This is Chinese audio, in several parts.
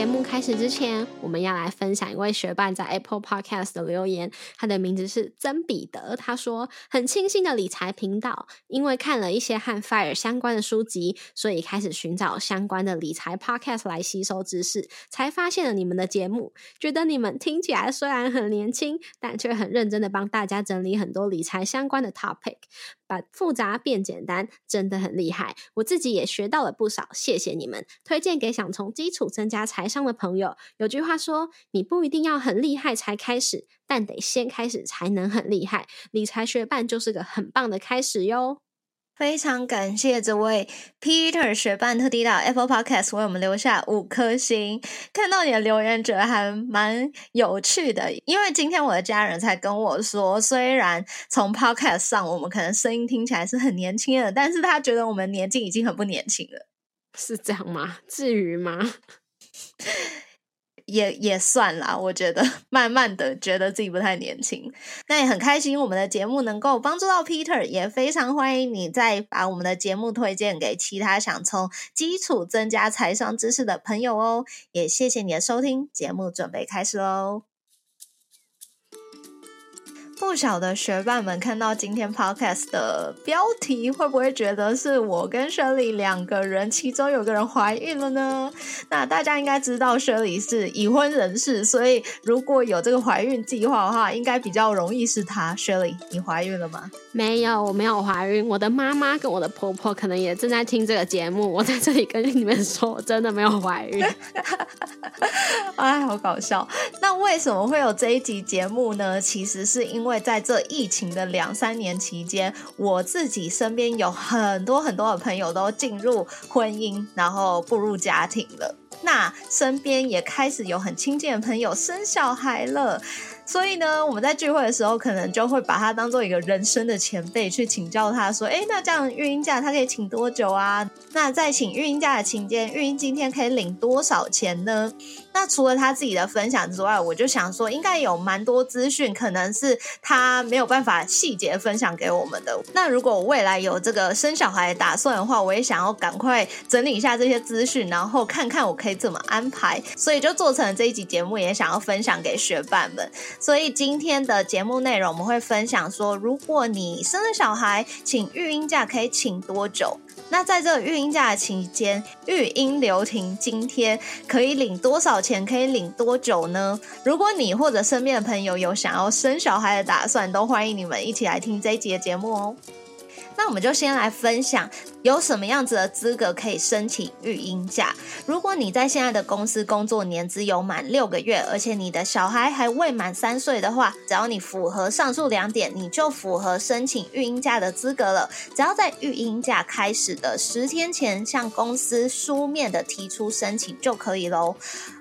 节目开始之前，我们要来分享一位学伴在 Apple Podcast 的留言。他的名字是曾彼得。他说：“很清新的理财频道，因为看了一些和 Fire 相关的书籍，所以开始寻找相关的理财 Podcast 来吸收知识，才发现了你们的节目。觉得你们听起来虽然很年轻，但却很认真的帮大家整理很多理财相关的 topic。”把复杂变简单，真的很厉害。我自己也学到了不少，谢谢你们。推荐给想从基础增加财商的朋友。有句话说，你不一定要很厉害才开始，但得先开始才能很厉害。理财学伴就是个很棒的开始哟。非常感谢这位 Peter 学伴特地到 Apple Podcast 为我们留下五颗星。看到你的留言，觉得还蛮有趣的。因为今天我的家人才跟我说，虽然从 Podcast 上我们可能声音听起来是很年轻的，但是他觉得我们年纪已经很不年轻了。是这样吗？至于吗？也也算啦，我觉得 慢慢的觉得自己不太年轻，那也很开心我们的节目能够帮助到 Peter，也非常欢迎你再把我们的节目推荐给其他想从基础增加财商知识的朋友哦。也谢谢你的收听，节目准备开始喽。不晓得学伴们看到今天 podcast 的标题，会不会觉得是我跟 Shirley 两个人，其中有个人怀孕了呢？那大家应该知道 Shirley 是已婚人士，所以如果有这个怀孕计划的话，应该比较容易是她。Shirley，你怀孕了吗？没有，我没有怀孕。我的妈妈跟我的婆婆可能也正在听这个节目。我在这里跟你们说，我真的没有怀孕。哎，好搞笑。那为什么会有这一集节目呢？其实是因为。因为在这疫情的两三年期间，我自己身边有很多很多的朋友都进入婚姻，然后步入家庭了。那身边也开始有很亲近的朋友生小孩了。所以呢，我们在聚会的时候，可能就会把他当做一个人生的前辈，去请教他说：“哎，那这样孕婴假他可以请多久啊？那在请孕婴假的期间，孕婴今天可以领多少钱呢？”那除了他自己的分享之外，我就想说，应该有蛮多资讯，可能是他没有办法细节分享给我们的。那如果我未来有这个生小孩打算的话，我也想要赶快整理一下这些资讯，然后看看我可以怎么安排。所以就做成了这一集节目，也想要分享给学伴们。所以今天的节目内容，我们会分享说，如果你生了小孩，请育婴假可以请多久？那在这育婴假的期间，育婴留停津贴可以领多少钱？可以领多久呢？如果你或者身边的朋友有想要生小孩的打算，都欢迎你们一起来听这一集的节目哦。那我们就先来分享有什么样子的资格可以申请育婴假。如果你在现在的公司工作年资有满六个月，而且你的小孩还未满三岁的话，只要你符合上述两点，你就符合申请育婴假的资格了。只要在育婴假开始的十天前向公司书面的提出申请就可以喽。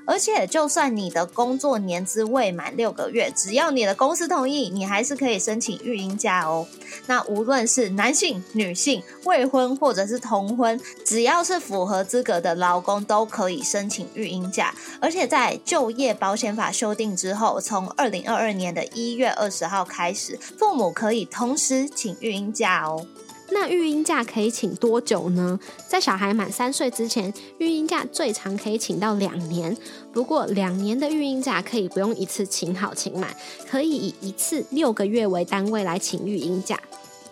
而且，就算你的工作年资未满六个月，只要你的公司同意，你还是可以申请育婴假哦。那无论是男性、女性、未婚或或者是同婚，只要是符合资格的劳工都可以申请育婴假。而且在就业保险法修订之后，从二零二二年的一月二十号开始，父母可以同时请育婴假哦。那育婴假可以请多久呢？在小孩满三岁之前，育婴假最长可以请到两年。不过，两年的育婴假可以不用一次请好请满，可以以一次六个月为单位来请育婴假。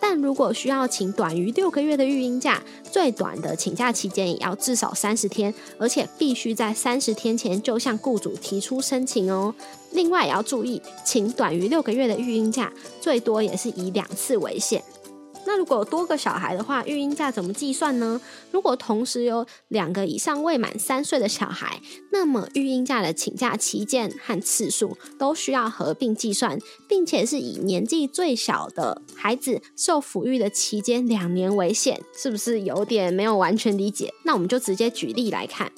但如果需要请短于六个月的育婴假，最短的请假期间也要至少三十天，而且必须在三十天前就向雇主提出申请哦。另外也要注意，请短于六个月的育婴假，最多也是以两次为限。那如果多个小孩的话，育婴假怎么计算呢？如果同时有两个以上未满三岁的小孩，那么育婴假的请假期间和次数都需要合并计算，并且是以年纪最小的孩子受抚育的期间两年为限，是不是有点没有完全理解？那我们就直接举例来看。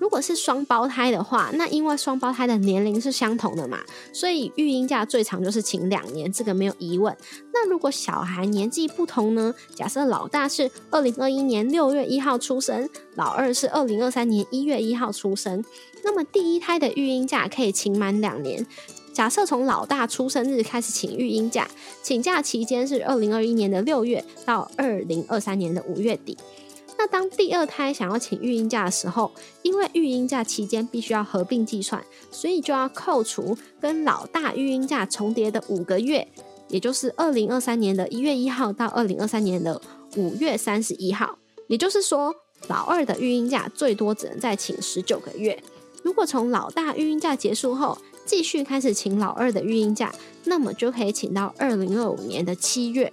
如果是双胞胎的话，那因为双胞胎的年龄是相同的嘛，所以育婴假最长就是请两年，这个没有疑问。那如果小孩年纪不同呢？假设老大是二零二一年六月一号出生，老二是二零二三年一月一号出生，那么第一胎的育婴假可以请满两年。假设从老大出生日开始请育婴假，请假期间是二零二一年的六月到二零二三年的五月底。那当第二胎想要请育婴假的时候，因为育婴假期间必须要合并计算，所以就要扣除跟老大育婴假重叠的五个月，也就是二零二三年的一月一号到二零二三年的五月三十一号。也就是说，老二的育婴假最多只能再请十九个月。如果从老大育婴假结束后，继续开始请老二的育婴假，那么就可以请到二零二五年的七月。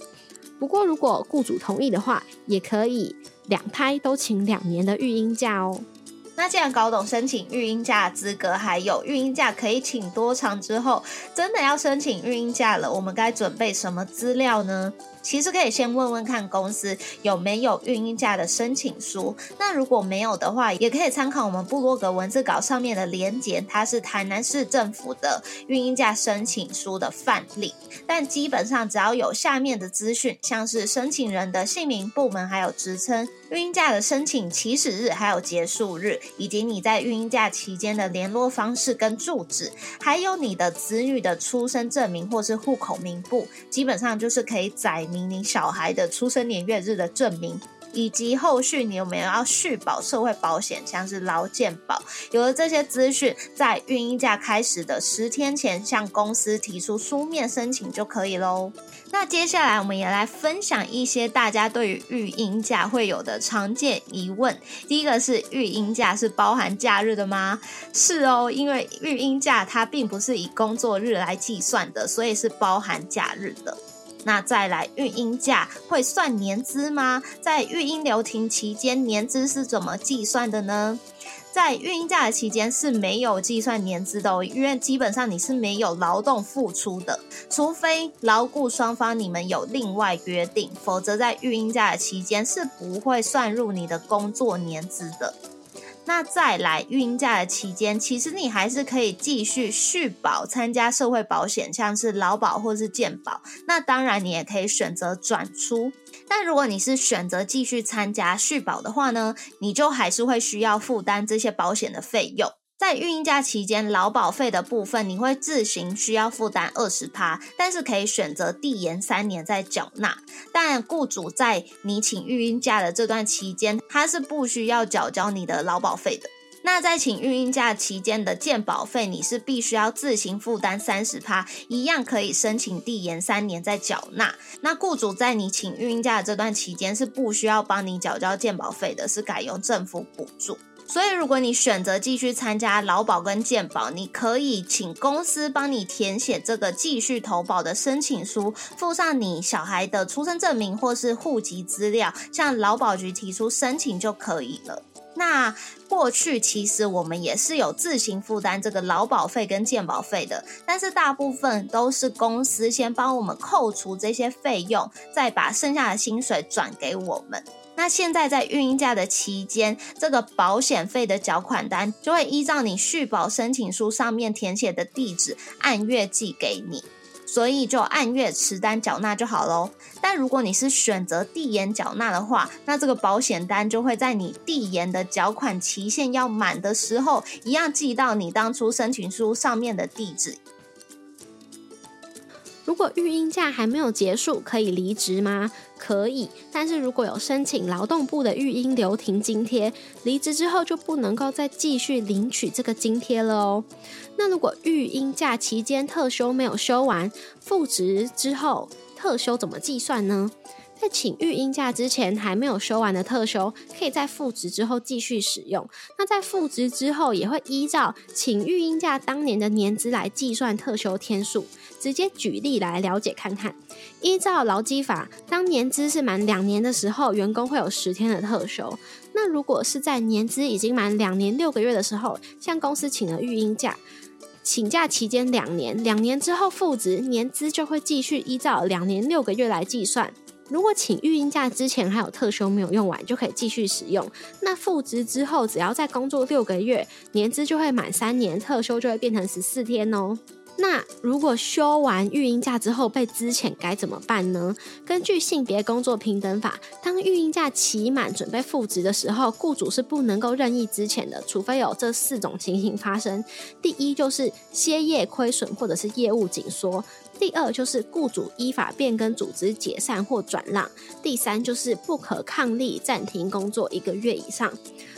不过，如果雇主同意的话，也可以。两胎都请两年的育婴假哦。那既然搞懂申请育婴假资格，还有育婴假可以请多长之后，真的要申请育婴假了，我们该准备什么资料呢？其实可以先问问看公司有没有孕婴假的申请书。那如果没有的话，也可以参考我们部落格文字稿上面的连结，它是台南市政府的孕婴假申请书的范例。但基本上只要有下面的资讯，像是申请人的姓名、部门还有职称、孕婴假的申请起始日还有结束日，以及你在孕婴假期间的联络方式跟住址，还有你的子女的出生证明或是户口名簿，基本上就是可以载明。你小孩的出生年月日的证明，以及后续你有没有要续保社会保险，像是劳健保，有了这些资讯，在孕婴假开始的十天前向公司提出书面申请就可以喽。那接下来我们也来分享一些大家对于育婴假会有的常见疑问。第一个是育婴假是包含假日的吗？是哦，因为育婴假它并不是以工作日来计算的，所以是包含假日的。那再来，育婴假会算年资吗？在育婴留停期间，年资是怎么计算的呢？在育婴假的期间是没有计算年资的，哦因为基本上你是没有劳动付出的，除非劳雇双方你们有另外约定，否则在育婴假的期间是不会算入你的工作年资的。那再来孕假的期间，其实你还是可以继续续保参加社会保险，像是劳保或是健保。那当然，你也可以选择转出。但如果你是选择继续参加续保的话呢，你就还是会需要负担这些保险的费用。在孕婴假期间，劳保费的部分你会自行需要负担二十趴，但是可以选择递延三年再缴纳。但雇主在你请育婴假的这段期间，他是不需要缴交你的劳保费的。那在请育婴假期间的健保费，你是必须要自行负担三十趴，一样可以申请递延三年再缴纳。那雇主在你请育婴假的这段期间是不需要帮你缴交健保费的，是改由政府补助。所以，如果你选择继续参加劳保跟健保，你可以请公司帮你填写这个继续投保的申请书，附上你小孩的出生证明或是户籍资料，向劳保局提出申请就可以了。那过去其实我们也是有自行负担这个劳保费跟健保费的，但是大部分都是公司先帮我们扣除这些费用，再把剩下的薪水转给我们。那现在在孕婴假的期间，这个保险费的缴款单就会依照你续保申请书上面填写的地址按月寄给你，所以就按月持单缴纳就好喽。但如果你是选择递延缴纳的话，那这个保险单就会在你递延的缴款期限要满的时候，一样寄到你当初申请书上面的地址。如果育婴假还没有结束，可以离职吗？可以，但是如果有申请劳动部的育婴留停津贴，离职之后就不能够再继续领取这个津贴了哦。那如果育婴假期间特休没有休完，复职之后特休怎么计算呢？在请育婴假之前还没有休完的特休，可以在复职之后继续使用。那在复职之后，也会依照请育婴假当年的年资来计算特休天数。直接举例来了解看看。依照劳基法，当年资是满两年的时候，员工会有十天的特休。那如果是在年资已经满两年六个月的时候，向公司请了育婴假，请假期间两年，两年之后复职，年资就会继续依照两年六个月来计算。如果请育婴假之前还有特休没有用完，就可以继续使用。那复职之后，只要再工作六个月，年资就会满三年，特休就会变成十四天哦。那如果休完育婴假之后被资遣该怎么办呢？根据性别工作平等法，当育婴假期满准备复职的时候，雇主是不能够任意资遣的，除非有这四种情形发生。第一就是歇业亏损或者是业务紧缩；第二就是雇主依法变更组织解散或转让；第三就是不可抗力暂停工作一个月以上。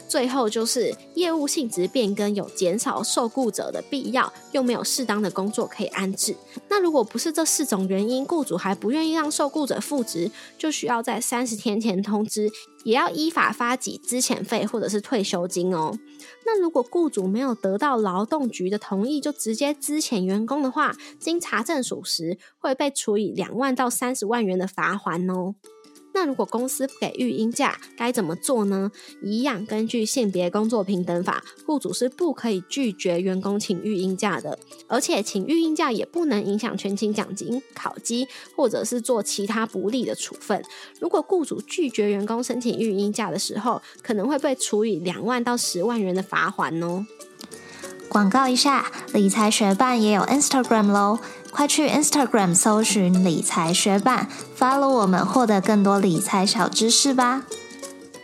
最后就是业务性质变更有减少受雇者的必要，又没有适当的工作可以安置。那如果不是这四种原因，雇主还不愿意让受雇者复职，就需要在三十天前通知，也要依法发给资遣费或者是退休金哦。那如果雇主没有得到劳动局的同意就直接资遣员工的话，经查证属实，会被处以两万到三十万元的罚款哦。那如果公司不给育婴假，该怎么做呢？一样，根据性别工作平等法，雇主是不可以拒绝员工请育婴假的，而且请育婴假也不能影响全勤奖金、考绩，或者是做其他不利的处分。如果雇主拒绝员工申请育婴假的时候，可能会被处以两万到十万元的罚款哦。广告一下，理财学办也有 Instagram 喽。快去 Instagram 搜寻理财学伴，follow 我们，获得更多理财小知识吧。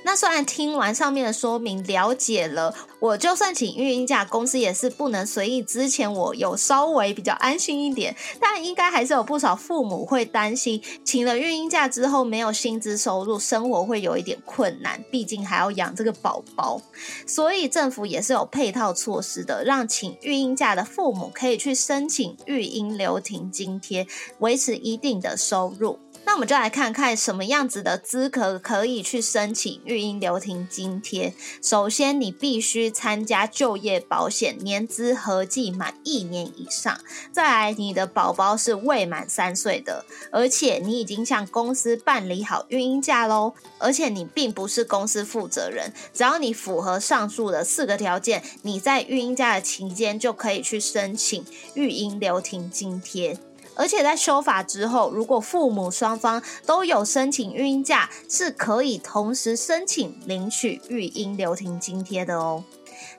那虽然听完上面的说明，了解了，我就算请育婴假，公司也是不能随意之前我有稍微比较安心一点，但应该还是有不少父母会担心，请了育婴假之后没有薪资收入，生活会有一点困难，毕竟还要养这个宝宝，所以政府也是有配套措施的，让请育婴假的父母可以去申请育婴留停津贴，维持一定的收入。那我们就来看看什么样子的资格可以去申请育婴留停津贴。首先，你必须参加就业保险，年资合计满一年以上。再来，你的宝宝是未满三岁的，而且你已经向公司办理好育婴假喽。而且你并不是公司负责人，只要你符合上述的四个条件，你在育婴假的期间就可以去申请育婴留停津贴。而且在修法之后，如果父母双方都有申请育婴假，是可以同时申请领取育婴留停津贴的哦。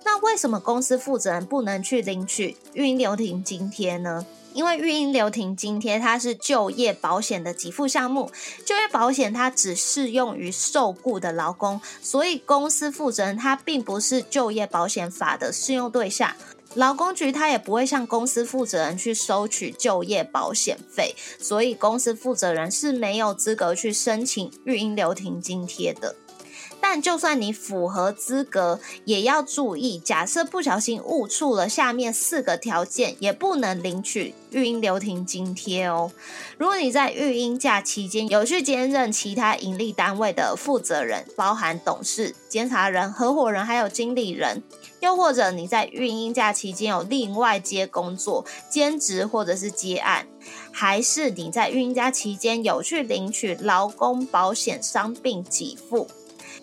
那为什么公司负责人不能去领取育婴留停津贴呢？因为育婴留停津贴它是就业保险的给付项目，就业保险它只适用于受雇的劳工，所以公司负责人他并不是就业保险法的适用对象。劳工局他也不会向公司负责人去收取就业保险费，所以公司负责人是没有资格去申请育婴留停津贴的。但就算你符合资格，也要注意，假设不小心误触了下面四个条件，也不能领取育婴留停津贴哦。如果你在育婴假期间有去兼任其他盈利单位的负责人，包含董事、监察人、合伙人还有经理人，又或者你在育婴假期间有另外接工作、兼职或者是接案，还是你在育婴假期间有去领取劳工保险伤病给付。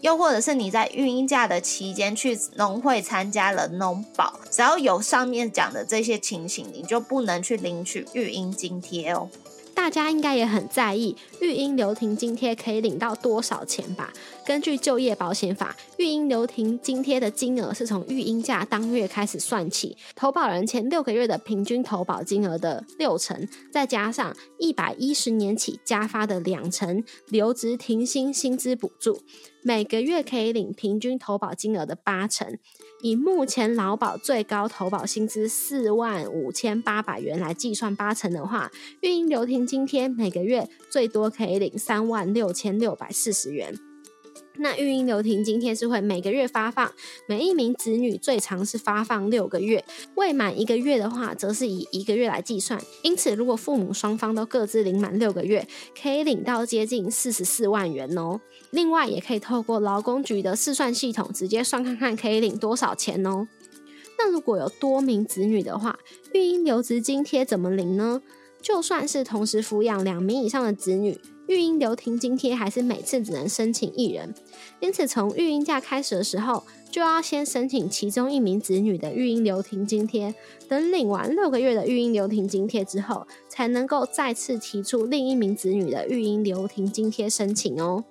又或者是你在育婴假的期间去农会参加了农保，只要有上面讲的这些情形，你就不能去领取育婴津贴哦。大家应该也很在意育婴留停津贴可以领到多少钱吧？根据就业保险法，育婴留停津贴的金额是从育婴假当月开始算起，投保人前六个月的平均投保金额的六成，再加上一百一十年起加发的两成留职停薪薪资补助，每个月可以领平均投保金额的八成。以目前劳保最高投保薪资四万五千八百元来计算八成的话，育婴留停津贴每个月最多可以领三万六千六百四十元。那育婴留停津贴是会每个月发放，每一名子女最长是发放六个月，未满一个月的话，则是以一个月来计算。因此，如果父母双方都各自领满六个月，可以领到接近四十四万元哦。另外，也可以透过劳工局的试算系统直接算看看可以领多少钱哦。那如果有多名子女的话，育婴留职津贴怎么领呢？就算是同时抚养两名以上的子女。育婴留停津贴还是每次只能申请一人，因此从育婴假开始的时候，就要先申请其中一名子女的育婴留停津贴，等领完六个月的育婴留停津贴之后，才能够再次提出另一名子女的育婴留停津贴申请哦。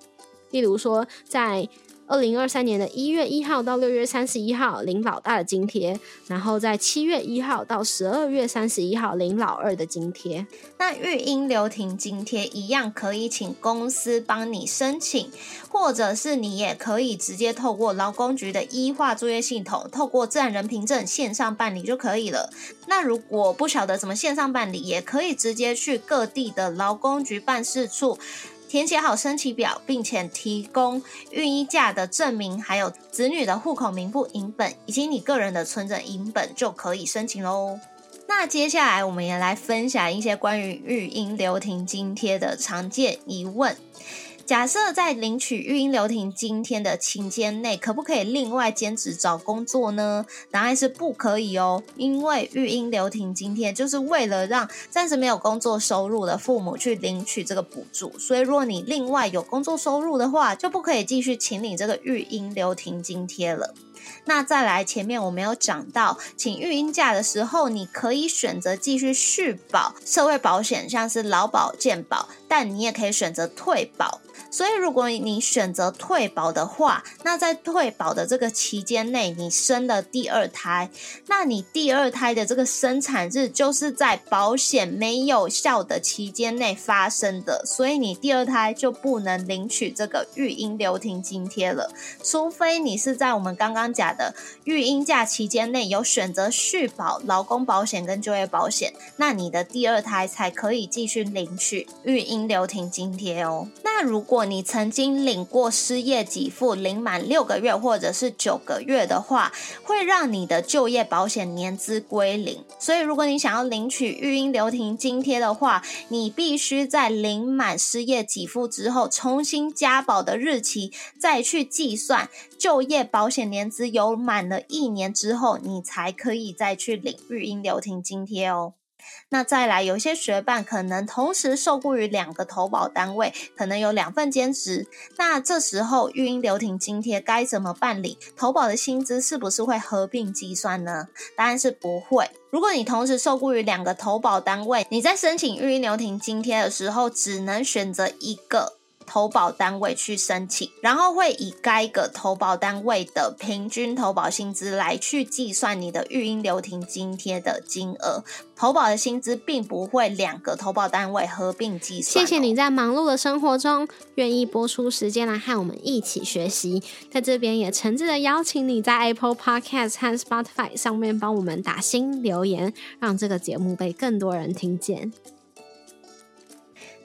例如说，在二零二三年的一月一号到六月三十一号领老大的津贴，然后在七月一号到十二月三十一号领老二的津贴。那育婴留停津贴一样可以请公司帮你申请，或者是你也可以直接透过劳工局的医化作业系统，透过自然人凭证线上办理就可以了。那如果不晓得怎么线上办理，也可以直接去各地的劳工局办事处。填写好申请表，并且提供孕衣假的证明，还有子女的户口名簿影本，以及你个人的存证影本，就可以申请喽。那接下来，我们也来分享一些关于育婴留停津贴的常见疑问。假设在领取育婴留停津贴的期间内，可不可以另外兼职找工作呢？答案是不可以哦，因为育婴留停津贴就是为了让暂时没有工作收入的父母去领取这个补助，所以如果你另外有工作收入的话，就不可以继续请领这个育婴留停津贴了。那再来，前面我没有讲到，请育婴假的时候，你可以选择继续续保社会保险，像是劳保、健保，但你也可以选择退保。所以，如果你选择退保的话，那在退保的这个期间内，你生了第二胎，那你第二胎的这个生产日就是在保险没有效的期间内发生的，所以你第二胎就不能领取这个育婴留停津贴了，除非你是在我们刚刚讲的育婴假期间内有选择续保劳工保险跟就业保险，那你的第二胎才可以继续领取育婴留停津贴哦。那如果你曾经领过失业给付，领满六个月或者是九个月的话，会让你的就业保险年资归零。所以，如果你想要领取育婴留停津贴的话，你必须在领满失业给付之后，重新加保的日期再去计算就业保险年资有满了一年之后，你才可以再去领育婴留停津贴哦。那再来，有些学伴可能同时受雇于两个投保单位，可能有两份兼职。那这时候育婴留停津贴该怎么办理？投保的薪资是不是会合并计算呢？答案是不会。如果你同时受雇于两个投保单位，你在申请育婴留停津贴的时候，只能选择一个。投保单位去申请，然后会以该个投保单位的平均投保薪资来去计算你的育婴留停津贴的金额。投保的薪资并不会两个投保单位合并计算。谢谢你在忙碌的生活中愿意播出时间来和我们一起学习，在这边也诚挚的邀请你在 Apple Podcast 和 Spotify 上面帮我们打新留言，让这个节目被更多人听见。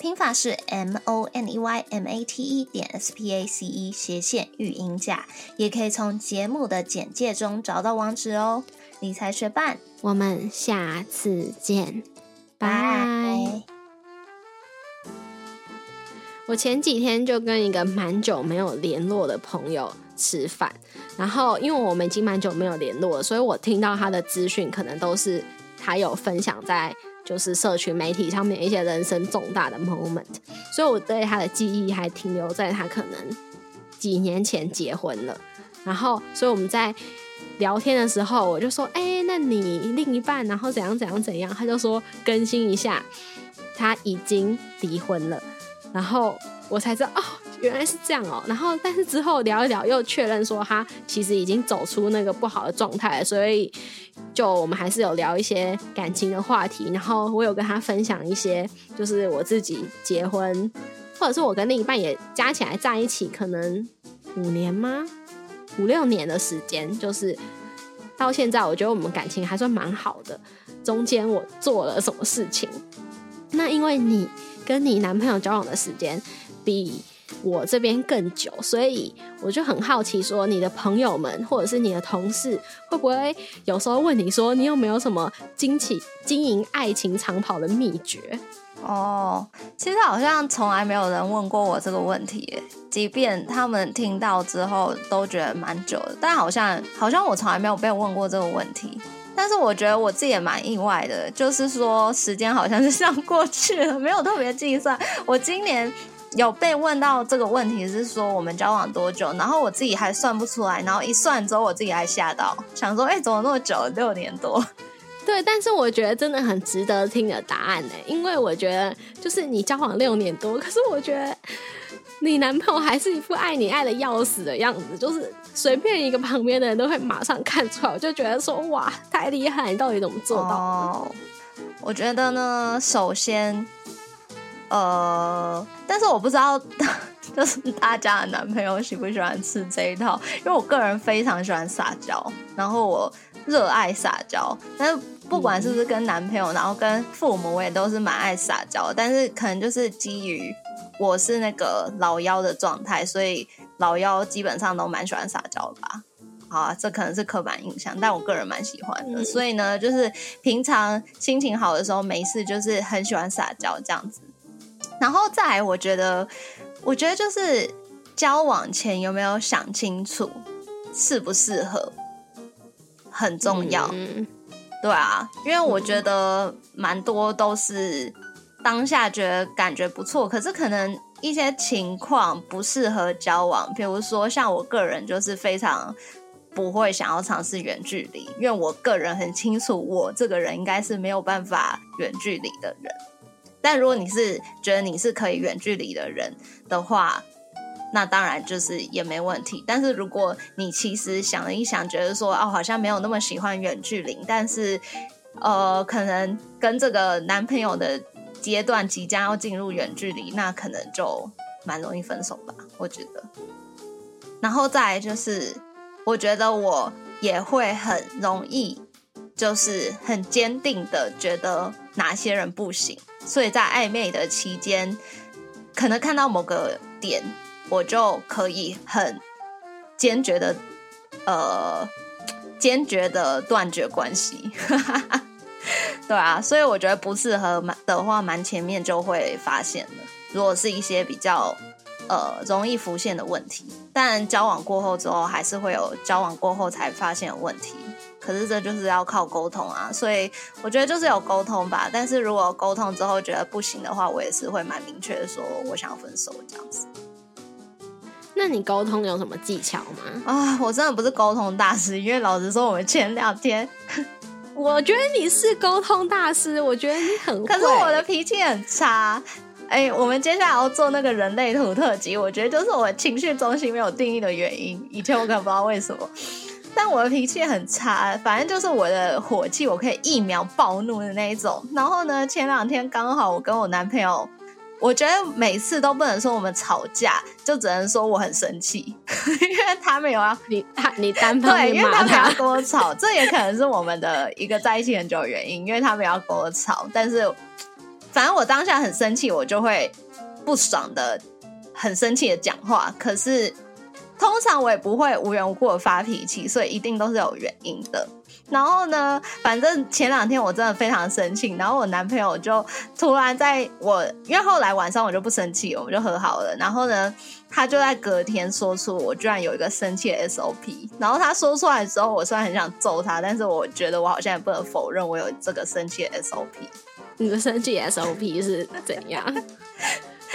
拼法是 m o n e y m a t e 点 s p a c e 斜线育婴假，也可以从节目的简介中找到网址哦。理财学伴，我们下次见，拜。我前几天就跟一个蛮久没有联络的朋友吃饭，然后因为我们已经蛮久没有联络了，所以我听到他的资讯可能都是他有分享在。就是社群媒体上面一些人生重大的 moment，所以我对他的记忆还停留在他可能几年前结婚了。然后，所以我们在聊天的时候，我就说：“哎，那你另一半，然后怎样怎样怎样？”他就说：“更新一下，他已经离婚了。”然后我才知道哦。原来是这样哦，然后但是之后聊一聊，又确认说他其实已经走出那个不好的状态，所以就我们还是有聊一些感情的话题。然后我有跟他分享一些，就是我自己结婚，或者是我跟另一半也加起来在一起，可能五年吗？五六年的时间，就是到现在，我觉得我们感情还算蛮好的。中间我做了什么事情？那因为你跟你男朋友交往的时间比。我这边更久，所以我就很好奇，说你的朋友们或者是你的同事，会不会有时候问你说，你有没有什么经起经营爱情长跑的秘诀？哦，其实好像从来没有人问过我这个问题，即便他们听到之后都觉得蛮久的，但好像好像我从来没有被问过这个问题。但是我觉得我自己也蛮意外的，就是说时间好像是这样过去了，没有特别计算。我今年有被问到这个问题，是说我们交往多久，然后我自己还算不出来，然后一算之后我自己还吓到，想说哎，怎么那么久，六年多？对，但是我觉得真的很值得听的答案呢，因为我觉得就是你交往六年多，可是我觉得你男朋友还是一副爱你爱的要死的样子，就是随便一个旁边的人都会马上看出来，我就觉得说哇，太厉害，你到底怎么做到的？我觉得呢，首先，呃，但是我不知道，就是大家的男朋友喜不喜欢吃这一套，因为我个人非常喜欢撒娇，然后我热爱撒娇，但是。不管是不是跟男朋友，然后跟父母，我也都是蛮爱撒娇。但是可能就是基于我是那个老妖的状态，所以老妖基本上都蛮喜欢撒娇吧。好啊，这可能是刻板印象，但我个人蛮喜欢的。所以呢，就是平常心情好的时候，没事就是很喜欢撒娇这样子。然后再来，我觉得，我觉得就是交往前有没有想清楚适不适合，很重要。对啊，因为我觉得蛮多都是当下觉得感觉不错，可是可能一些情况不适合交往。比如说，像我个人就是非常不会想要尝试远距离，因为我个人很清楚，我这个人应该是没有办法远距离的人。但如果你是觉得你是可以远距离的人的话，那当然就是也没问题，但是如果你其实想了一想，觉得说哦，好像没有那么喜欢远距离，但是呃，可能跟这个男朋友的阶段即将要进入远距离，那可能就蛮容易分手吧，我觉得。然后再就是，我觉得我也会很容易，就是很坚定的觉得哪些人不行，所以在暧昧的期间，可能看到某个点。我就可以很坚决的，呃，坚决的断绝关系，对啊，所以我觉得不适合的话，蛮前面就会发现了。如果是一些比较呃容易浮现的问题，但交往过后之后，还是会有交往过后才发现问题。可是这就是要靠沟通啊，所以我觉得就是有沟通吧。但是如果沟通之后觉得不行的话，我也是会蛮明确的说，我想要分手这样子。那你沟通有什么技巧吗？啊，我真的不是沟通大师，因为老实说，我们前两天，我觉得你是沟通大师，我觉得你很，可是我的脾气很差。哎，我们接下来要做那个人类图特辑，我觉得就是我情绪中心没有定义的原因。以前我可能不知道为什么，但我的脾气很差，反正就是我的火气，我可以一秒暴怒的那一种。然后呢，前两天刚好我跟我男朋友。我觉得每次都不能说我们吵架，就只能说我很生气，因为他们有要你他你单方面骂他跟我吵，这也可能是我们的一个在一起很久的原因，因为他们要跟我吵。但是反正我当下很生气，我就会不爽的、很生气的讲话。可是通常我也不会无缘无故的发脾气，所以一定都是有原因的。然后呢，反正前两天我真的非常生气，然后我男朋友就突然在我，因为后来晚上我就不生气，我们就和好了。然后呢，他就在隔天说出我居然有一个生气的 SOP。然后他说出来之后，我虽然很想揍他，但是我觉得我好像也不能否认我有这个生气的 SOP。你的生气 SOP 是怎样？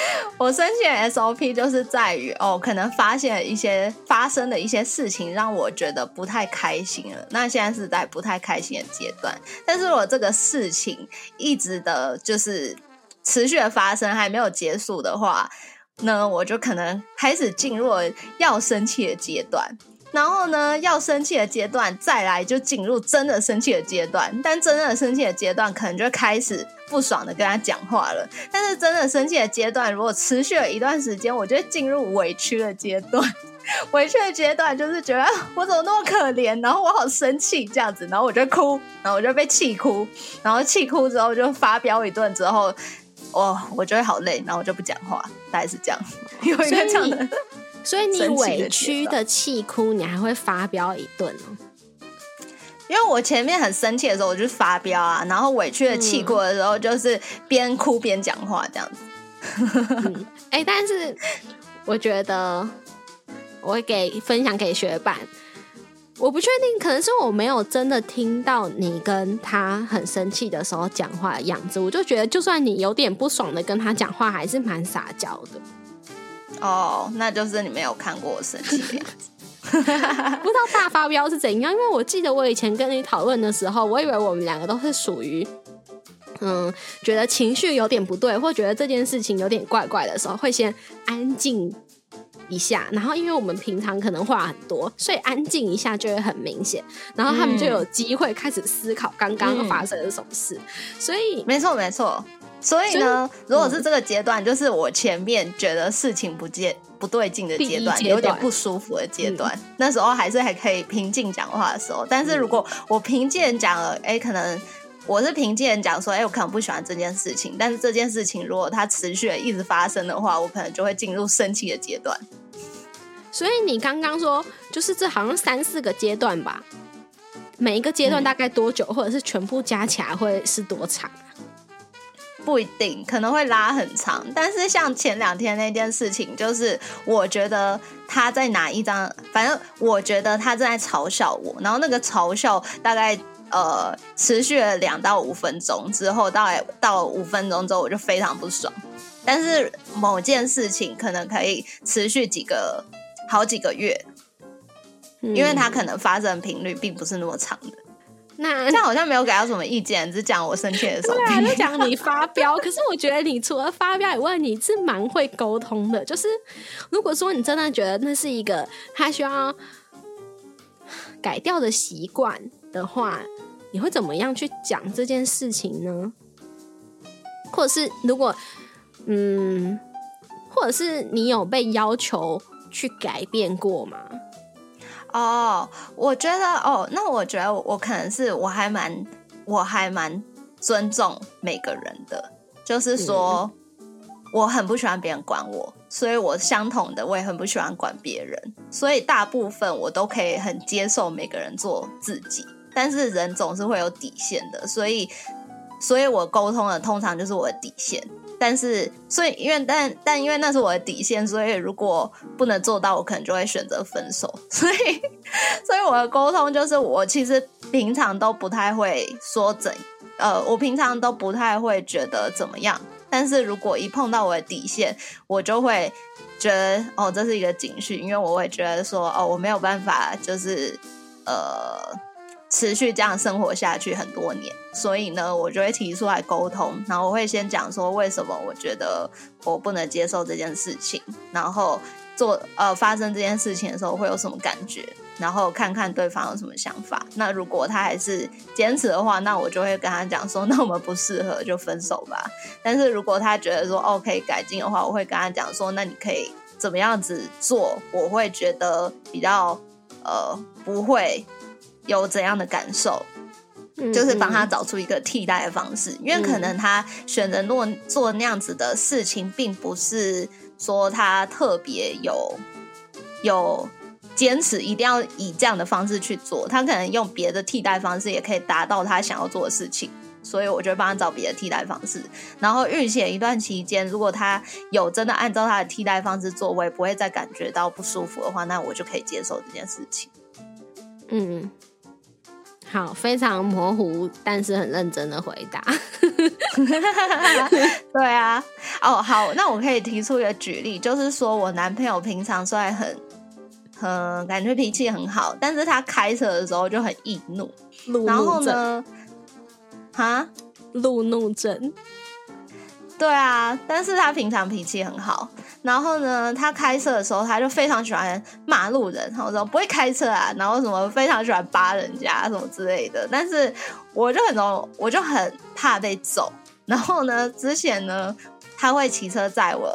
我生气的 SOP 就是在于哦，可能发现一些发生的一些事情，让我觉得不太开心了。那现在是在不太开心的阶段，但是如果这个事情一直的，就是持续的发生，还没有结束的话，那我就可能开始进入要生气的阶段。然后呢，要生气的阶段再来就进入真的生气的阶段，但真的生气的阶段可能就开始不爽的跟他讲话了。但是真的生气的阶段如果持续了一段时间，我就进入委屈的阶段。委屈的阶段就是觉得我怎么那么可怜，然后我好生气这样子，然后我就哭，然后我就被气哭，然后气哭之后就发飙一顿之后。哦，我就会好累，然后我就不讲话，大概是这样。有一个这样的，所以你委屈的气哭，你还会发飙一顿哦。因为我前面很生气的时候，我就发飙啊，然后委屈的气过的时候，就是边哭边讲话这样子。哎、但是我觉得我会给分享给学伴。我不确定，可能是我没有真的听到你跟他很生气的时候讲话的样子，我就觉得，就算你有点不爽的跟他讲话，还是蛮撒娇的。哦，那就是你没有看过我生气的样子。不知道大发飙是怎样，因为我记得我以前跟你讨论的时候，我以为我们两个都是属于，嗯，觉得情绪有点不对，或觉得这件事情有点怪怪的时候，会先安静一下，然后因为我们平常可能话很多，所以安静一下就会很明显，然后他们就有机会开始思考刚刚发生了什么事，所以没错，没错。所以呢，如果是这个阶段，就是我前面觉得事情不接不对劲的阶段，有点不舒服的阶段，那时候还是还可以平静讲话的时候。但是如果我平静讲了，哎，可能我是平静地讲说，哎，我可能不喜欢这件事情，但是这件事情如果它持续的一直发生的话，我可能就会进入生气的阶段。所以你刚刚说，就是这好像三四个阶段吧，每一个阶段大概多久，或者是全部加起来会是多长？不一定，可能会拉很长。但是像前两天那件事情，就是我觉得他在拿一张，反正我觉得他正在嘲笑我，然后那个嘲笑大概呃持续了两到五分钟之后，到到五分钟之后我就非常不爽。但是某件事情可能可以持续几个好几个月，嗯因为它可能发生的频率并不是那么长的。那这样好像没有给到什么意见，只讲我生气的时候对。啊，就讲你发飙。可是我觉得你除了发飙以外，你是蛮会沟通的。就是如果说你真的觉得那是一个他需要改掉的习惯的话，你会怎么样去讲这件事情呢？或者是如果嗯，或者是你有被要求去改变过吗？哦，我觉得哦，那我觉得我我可能是我还蛮我还蛮尊重每个人的，就是说、我很不喜欢别人管我，所以我相同的我也很不喜欢管别人，所以大部分我都可以很接受每个人做自己，但是人总是会有底线的，所以所以我沟通的通常就是我的底线。但是，所以因为但但因为那是我的底线，所以如果不能做到，我可能就会选择分手。所以，所以我的沟通就是，我其实平常都不太会说怎，呃，我平常都不太会觉得怎么样。但是如果一碰到我的底线，我就会觉得哦，这是一个警讯，因为我会觉得说哦，我没有办法，就是呃。持续这样生活下去很多年，所以呢，我就会提出来沟通，然后我会先讲说为什么我觉得我不能接受这件事情，然后做呃发生这件事情的时候会有什么感觉，然后看看对方有什么想法。那如果他还是坚持的话，那我就会跟他讲说，那我们不适合就分手吧。但是如果他觉得说哦可以改进的话，我会跟他讲说，那你可以怎么样子做，我会觉得比较呃不会。有怎样的感受，就是帮他找出一个替代的方式，因为可能他选择做做那样子的事情，并不是说他特别有有坚持一定要以这样的方式去做，他可能用别的替代方式也可以达到他想要做的事情，所以我就帮他找别的替代方式。然后预写一段期间，如果他有真的按照他的替代方式做，我也不会再感觉到不舒服的话，那我就可以接受这件事情。嗯。好，非常模糊，但是很认真的回答。对啊，哦，好，那我可以提出一个举例，就是说我男朋友平常虽然很，很感觉脾气很好，但是他开车的时候就很易怒，然后呢，哈，路怒症。对啊，但是他平常脾气很好，然后呢，他开车的时候他就非常喜欢骂路人，然后说不会开车啊，然后什么非常喜欢扒人家什么之类的。但是我就很容，我就很怕被揍。然后呢，之前呢，他会骑车载我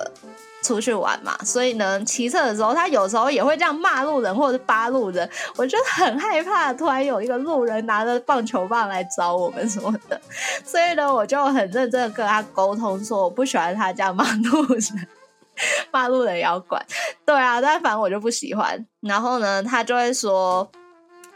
出去玩嘛，所以呢，骑车的时候他有时候也会这样骂路人或者是扒路人，我就很害怕，突然有一个路人拿着棒球棒来找我们什么的，所以呢，我就很认真的跟他沟通说，我不喜欢他这样骂路人，骂路人也要管，对啊，但反正我就不喜欢，然后呢，他就会说。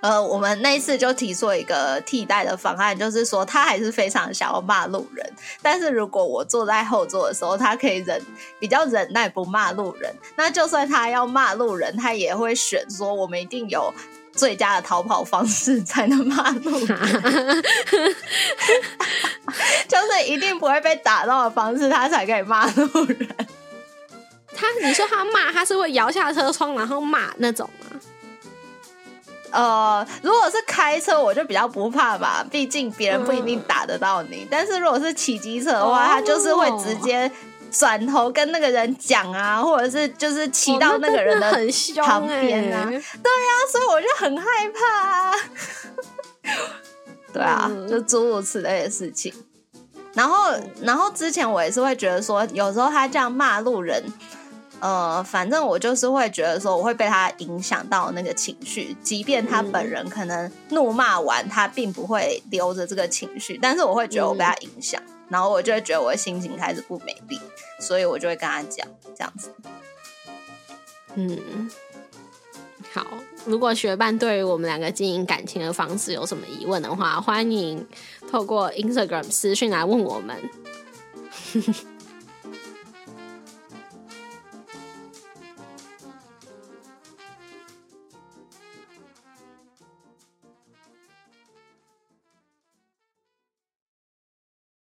呃，我们那一次就提出一个替代的方案，就是说他还是非常想要骂路人，但是如果我坐在后座的时候，他可以忍比较忍耐不骂路人。那就算他要骂路人，他也会选说我们一定有最佳的逃跑方式才能骂路人，就是一定不会被打到的方式，他才可以骂路人。他你说他骂，他是会摇下车窗然后骂那种吗？呃，如果是开车，我就比较不怕吧，毕竟别人不一定打得到你。但是如果是骑机车的话，他就是会直接转头跟那个人讲啊，或者是就是骑到那个人的旁边啊。对啊，所以我就很害怕。啊。对啊，就诸如此类的事情。然后，然后之前我也是会觉得说，有时候他这样骂路人。呃，反正我就是会觉得说，我会被他影响到那个情绪，即便他本人可能怒骂完，他并不会留着这个情绪，但是我会觉得我被他影响，然后我就会觉得我的心情开始不美丽，所以我就会跟他讲这样子。嗯，好，如果学伴对于我们两个经营感情的方式有什么疑问的话，欢迎透过 Instagram 私讯来问我们。